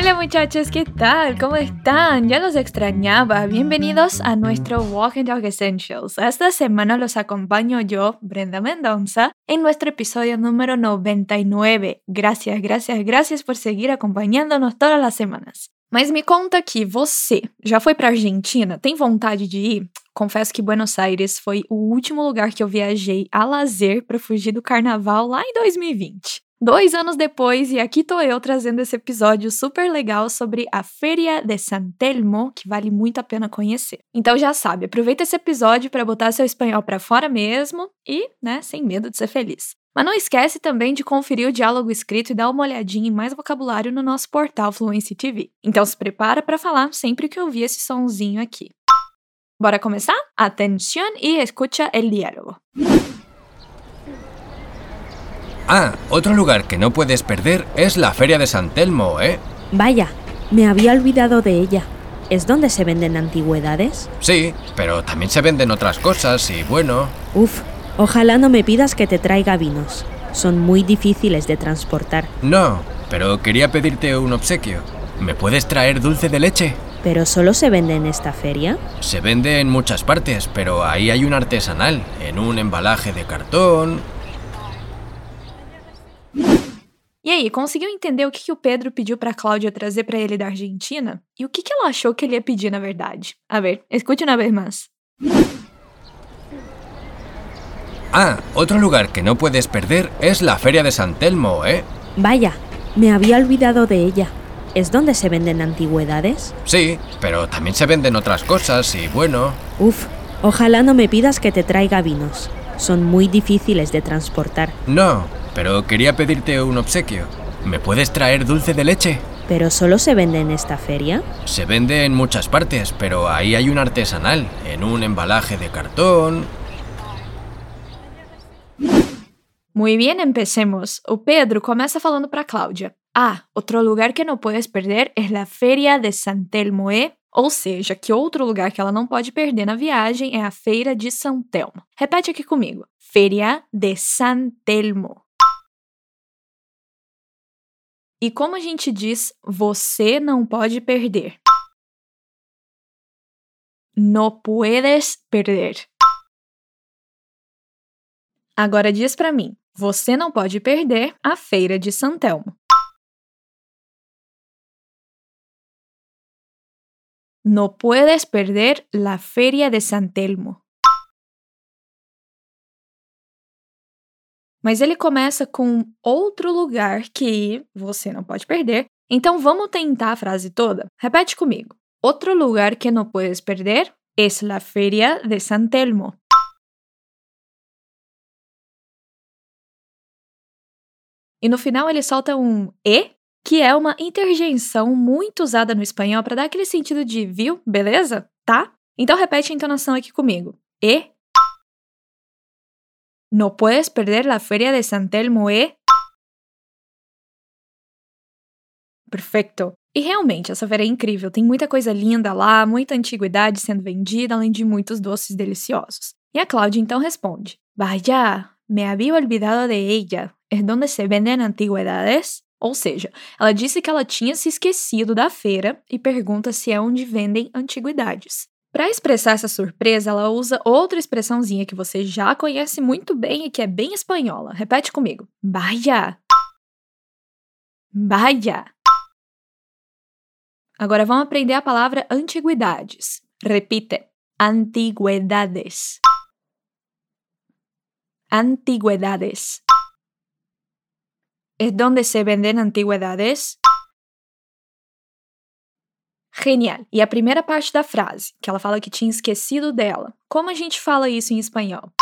Hola muchachos, ¿qué tal? ¿Cómo están? Ya los extrañaba. Bienvenidos a nuestro Walk and Talk Essentials. Esta semana los acompaño yo, Brenda Mendonça, en nuestro episodio número 99. Gracias, gracias, gracias por seguir acompanhando-nos todas as semanas. Mas me conta aqui, você já foi para Argentina? Tem vontade de ir? Confesso que Buenos Aires foi o último lugar que eu viajei a lazer para fugir do carnaval lá em 2020. Dois anos depois, e aqui tô eu trazendo esse episódio super legal sobre a Feria de San Telmo, que vale muito a pena conhecer. Então já sabe, aproveita esse episódio para botar seu espanhol para fora mesmo e, né, sem medo de ser feliz. Mas não esquece também de conferir o diálogo escrito e dar uma olhadinha em mais vocabulário no nosso portal Fluency TV. Então se prepara para falar sempre que ouvir esse sonzinho aqui. Bora começar? Atención y escucha el diálogo. Ah, otro lugar que no puedes perder es la Feria de San Telmo, ¿eh? Vaya, me había olvidado de ella. ¿Es donde se venden antigüedades? Sí, pero también se venden otras cosas y bueno... Uf, ojalá no me pidas que te traiga vinos. Son muy difíciles de transportar. No, pero quería pedirte un obsequio. ¿Me puedes traer dulce de leche? ¿Pero solo se vende en esta feria? Se vende en muchas partes, pero ahí hay un artesanal, en un embalaje de cartón, E aí, conseguiu entender o que, que o Pedro pediu para Cláudia trazer para ele da Argentina? E o que, que ela achou que ele ia pedir, na verdade? A ver, escute una vez más. Ah, otro lugar que no puedes perder es la Feria de San Telmo, ¿eh? Vaya, me había olvidado de ella. ¿Es donde se venden antigüedades? Sí, pero también se venden otras cosas y bueno... Uf, ojalá no me pidas que te traiga vinos. Son muy difíciles de transportar. No, pero quería pedirte un obsequio. ¿Me puedes traer dulce de leche? ¿Pero solo se vende en esta feria? Se vende en muchas partes, pero ahí hay un artesanal, en un embalaje de cartón. Muy bien, empecemos. O Pedro começa falando para Cláudia. Ah, outro lugar que não puedes perder é a Feria de San Telmo, eh? Ou seja, que outro lugar que ela não pode perder na viagem é a Feira de São Telmo. Repete aqui comigo. Feria de San Telmo. E como a gente diz, você não pode perder? No puedes perder. Agora diz para mim, você não pode perder a feira de São Telmo. No puedes perder la feria de San Mas ele começa com outro lugar que você não pode perder. Então vamos tentar a frase toda? Repete comigo. Outro lugar que não puedes perder es la feria de San Telmo. E no final ele solta um e, que é uma interjeição muito usada no espanhol para dar aquele sentido de viu, beleza? Tá? Então repete a entonação aqui comigo. E No puedes perder la feria de San Telmo, eh? Perfeito. E realmente, essa feira é incrível. Tem muita coisa linda lá, muita antiguidade sendo vendida, além de muitos doces deliciosos. E a Cláudia então responde: Vaya, me había olvidado de ella. ¿Es donde se venden antigüedades? Ou seja, ela disse que ela tinha se esquecido da feira e pergunta se é onde vendem antiguidades. Para expressar essa surpresa, ela usa outra expressãozinha que você já conhece muito bem e que é bem espanhola. Repete comigo. Vaya. Vaya. Agora vamos aprender a palavra antiguidades. Repite. Antiguidades. Antiguidades. ¿Es donde se venden antigüedades? Genial. E a primeira parte da frase, que ela fala que tinha esquecido dela. Como a gente fala isso em espanhol?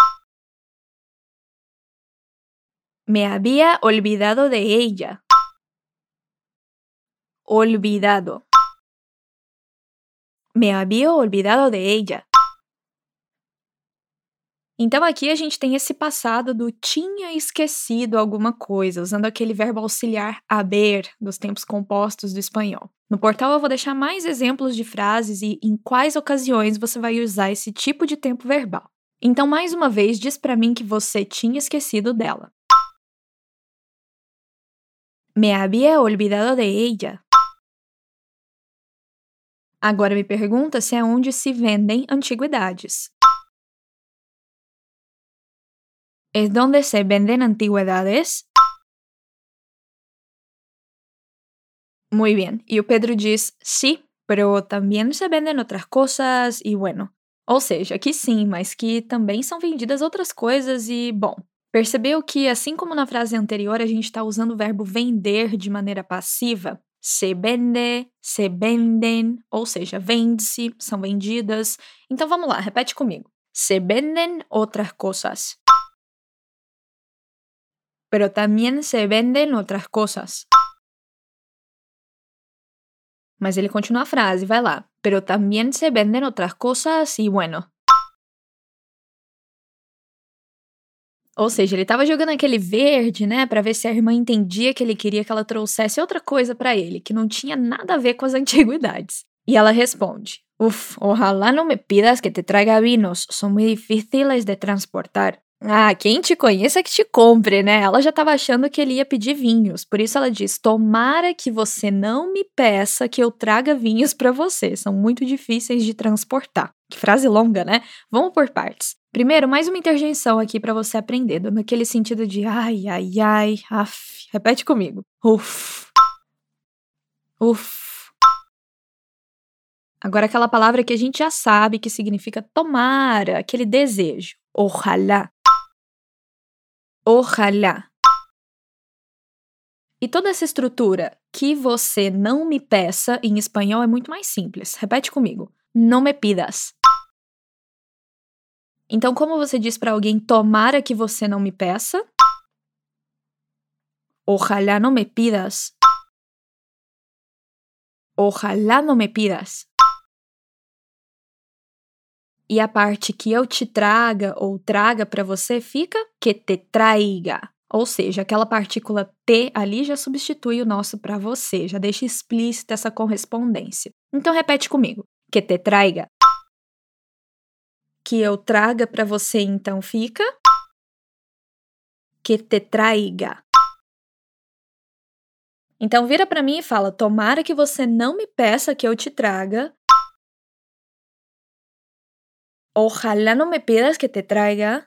Me había olvidado de ella. Olvidado. Me había olvidado de ella. Então aqui a gente tem esse passado do tinha esquecido alguma coisa, usando aquele verbo auxiliar haber dos tempos compostos do espanhol. No portal eu vou deixar mais exemplos de frases e em quais ocasiões você vai usar esse tipo de tempo verbal. Então, mais uma vez, diz para mim que você tinha esquecido dela. Me había olvidado de ella. Agora me pergunta se é onde se vendem antiguidades. ¿Es donde se venden antigüedades? Muy bien. E o Pedro diz: sí, pero también se venden outras coisas e bueno. Ou seja, que sim, mas que também são vendidas outras coisas e, bom, percebeu que, assim como na frase anterior, a gente está usando o verbo vender de maneira passiva? Se vende, se venden, ou seja, vende-se, são vendidas. Então vamos lá, repete comigo. Se venden outras coisas. pero también se venden outras coisas. Mas ele continua a frase, vai lá. Pero también se venden otras cosas y bueno. Ou seja, ele estava jogando aquele verde, né, para ver se a irmã entendia que ele queria que ela trouxesse outra coisa para ele, que não tinha nada a ver com as antiguidades. E ela responde: Uf, ojalá não me pidas que te traiga vinos, são muito difíceis de transportar. Ah, quem te conhece é que te compre, né? Ela já estava achando que ele ia pedir vinhos, por isso ela diz: Tomara que você não me peça que eu traga vinhos para você, são muito difíceis de transportar. Que frase longa, né? Vamos por partes. Primeiro, mais uma interjeição aqui para você aprender, dando aquele sentido de ai, ai, ai, af. Repete comigo. Uf. Uf. Agora, aquela palavra que a gente já sabe que significa tomara, aquele desejo. Ojalá. Ojalá. E toda essa estrutura que você não me peça em espanhol é muito mais simples. Repete comigo. Não me pidas. Então, como você diz para alguém tomara que você não me peça? Ojalá não me pidas. Ojalá não me pidas. E a parte que eu te traga ou traga para você fica que te traiga. Ou seja, aquela partícula T ali já substitui o nosso para você, já deixa explícita essa correspondência. Então repete comigo. Que te traiga. Que eu traga para você então fica que te traiga. Então vira para mim e fala: "Tomara que você não me peça que eu te traga Ojalá no me pidas que te traiga.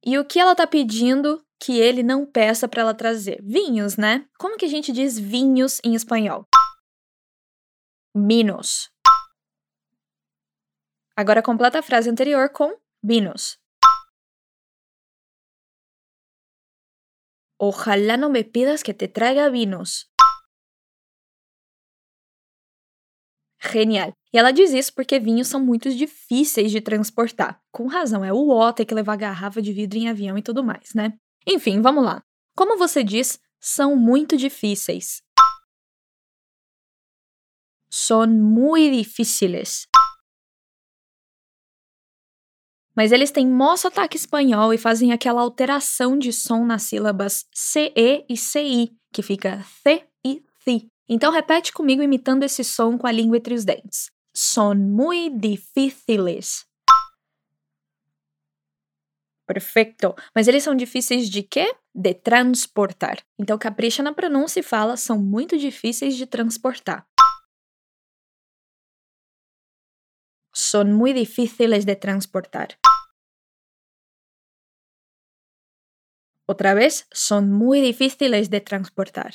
E o que ela tá pedindo que ele não peça para ela trazer? Vinhos, né? Como que a gente diz vinhos em espanhol? Vinos. Agora completa a frase anterior com vinos. Ojalá no me pidas que te traiga vinos. Genial. E ela diz isso porque vinhos são muito difíceis de transportar. Com razão, é o ó ter que levar garrafa de vidro em avião e tudo mais, né? Enfim, vamos lá. Como você diz, são muito difíceis. Son muy difíciles. Mas eles têm mó sotaque espanhol e fazem aquela alteração de som nas sílabas CE e CI, que fica C e CI. Então repete comigo imitando esse som com a língua entre os dentes. Son muy difíciles. Perfeito. Mas eles são difíceis de quê? De transportar. Então capricha na pronúncia e fala são muito difíceis de transportar. Son muy difíciles de transportar. Outra vez, son muy difíciles de transportar.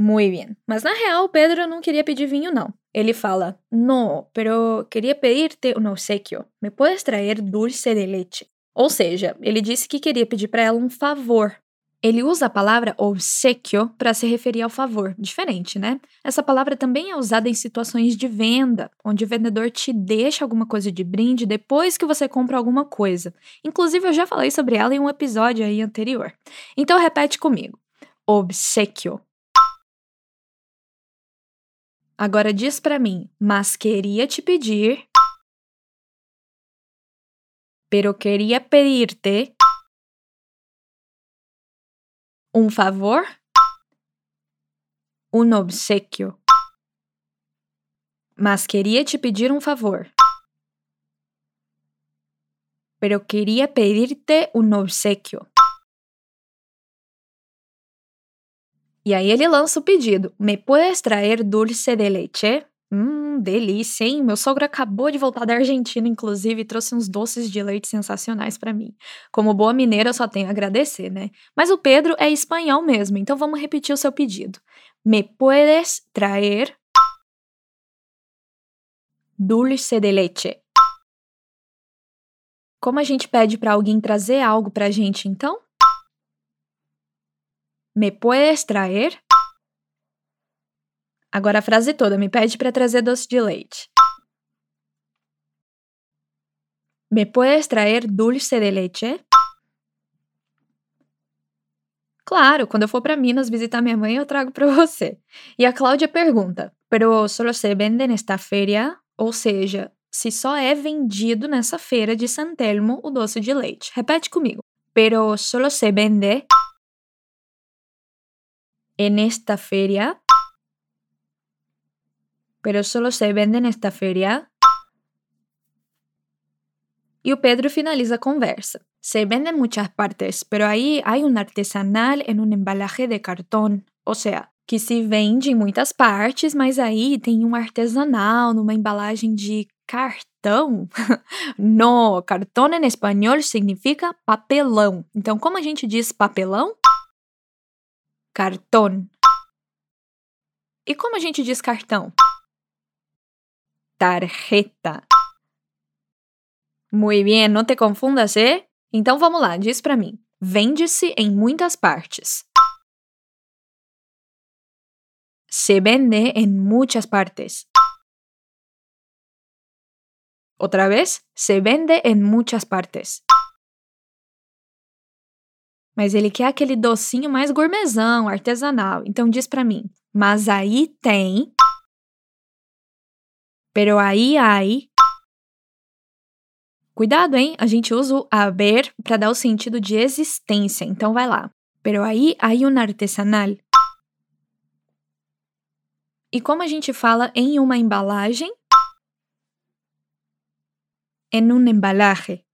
Muy bien. Mas na real, Pedro não queria pedir vinho, não. Ele fala: No, pero queria pedir-te um obsequio. Me puedes traer dulce de leite? Ou seja, ele disse que queria pedir para ela um favor. Ele usa a palavra obsequio para se referir ao favor, diferente, né? Essa palavra também é usada em situações de venda, onde o vendedor te deixa alguma coisa de brinde depois que você compra alguma coisa. Inclusive, eu já falei sobre ela em um episódio aí anterior. Então, repete comigo: obsequio. Agora diz para mim, mas queria te pedir. Pero queria pedir-te um favor, um obsequio. Mas queria te pedir um favor. Pero queria pedir-te um obsequio. E aí ele lança o pedido: Me puedes traer dulce de leche? Hum, delícia, hein? Meu sogro acabou de voltar da Argentina, inclusive, e trouxe uns doces de leite sensacionais para mim. Como boa mineira, só tenho a agradecer, né? Mas o Pedro é espanhol mesmo, então vamos repetir o seu pedido. Me puedes traer dulce de leche? Como a gente pede para alguém trazer algo pra gente, então? Me puedes traer? Agora a frase toda, me pede para trazer doce de leite. Me puedes traer dulce de leche? Claro, quando eu for para Minas visitar minha mãe, eu trago para você. E a Cláudia pergunta: "Pero solo se vende nesta feria?" Ou seja, se só é vendido nessa feira de San Telmo o doce de leite. Repete comigo. Pero solo se vende en esta feria. Pero solo se vende en esta feria. E o Pedro finaliza a conversa. Se vende en muchas partes, pero ahí hay un artesanal en un embalaje de cartón. Ou seja, que se vende em muitas partes, mas aí tem um artesanal numa embalagem de cartão? no, cartão em espanhol significa papelão. Então, como a gente diz papelão? Cartão. E como a gente diz cartão? Tarjeta. Muy bien, não te confundas, eh? Então vamos lá, diz para mim. Vende-se em muitas partes. Se vende en muchas partes. Otra vez, se vende en muchas partes. Mas ele quer aquele docinho mais gourmetzão, artesanal. Então diz para mim: "Mas aí tem Pero aí hay Cuidado, hein? A gente usa o haber para dar o sentido de existência. Então vai lá. Pero aí hay un artesanal e como a gente fala em uma embalagem? En un embalaje.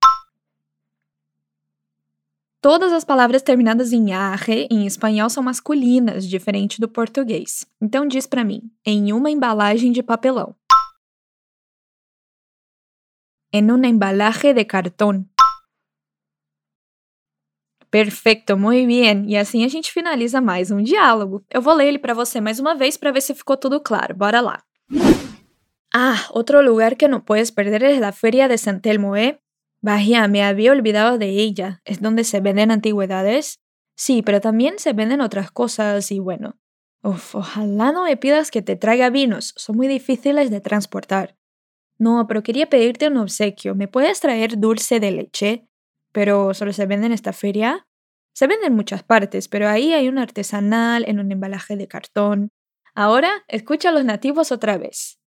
Todas as palavras terminadas em arre em espanhol são masculinas, diferente do português. Então diz para mim, em uma embalagem de papelão. En una embalaje de cartón. Perfeito, muito bem. E assim a gente finaliza mais um diálogo. Eu vou ler ele para você mais uma vez para ver se ficou tudo claro. Bora lá. Ah, otro lugar que no puedes perder es la Feria de San Telmo, ¿eh? Vaya, me había olvidado de ella. ¿Es donde se venden antigüedades? Sí, pero también se venden otras cosas y bueno. Uf, ojalá no me pidas que te traiga vinos, son muy difíciles de transportar. No, pero quería pedirte un obsequio. ¿Me puedes traer dulce de leche? pero solo se vende en esta feria. Se vende en muchas partes, pero ahí hay un artesanal en un embalaje de cartón. Ahora, escucha a los nativos otra vez.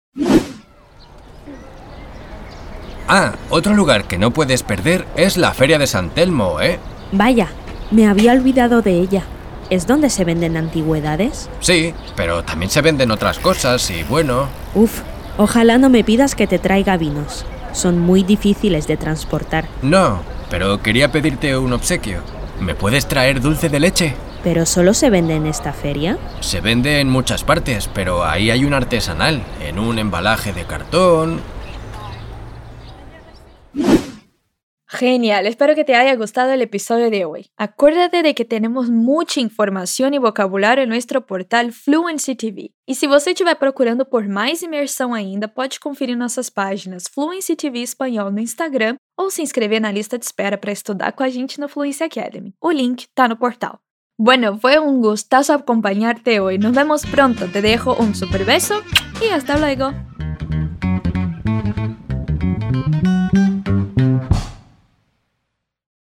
Ah, otro lugar que no puedes perder es la Feria de San Telmo, ¿eh? Vaya, me había olvidado de ella. ¿Es donde se venden antigüedades? Sí, pero también se venden otras cosas y bueno... Uf, ojalá no me pidas que te traiga vinos. Son muy difíciles de transportar. No, pero quería pedirte un obsequio. ¿Me puedes traer dulce de leche? ¿Pero solo se vende en esta feria? Se vende en muchas partes, pero ahí hay un artesanal, en un embalaje de cartón. Genial, espero que te haya gustado el episodio de hoy. Acuérdate de que tenemos mucha información y vocabulario en nuestro portal Fluency TV. E se você estiver procurando por mais imersão ainda, pode conferir nossas páginas Fluency TV Espanhol no Instagram ou se inscrever na lista de espera para estudar com a gente no Fluency Academy. O link está no portal. Bueno, fue un gustazo acompañarte hoy. Nos vemos pronto. Te dejo un super beso y hasta luego.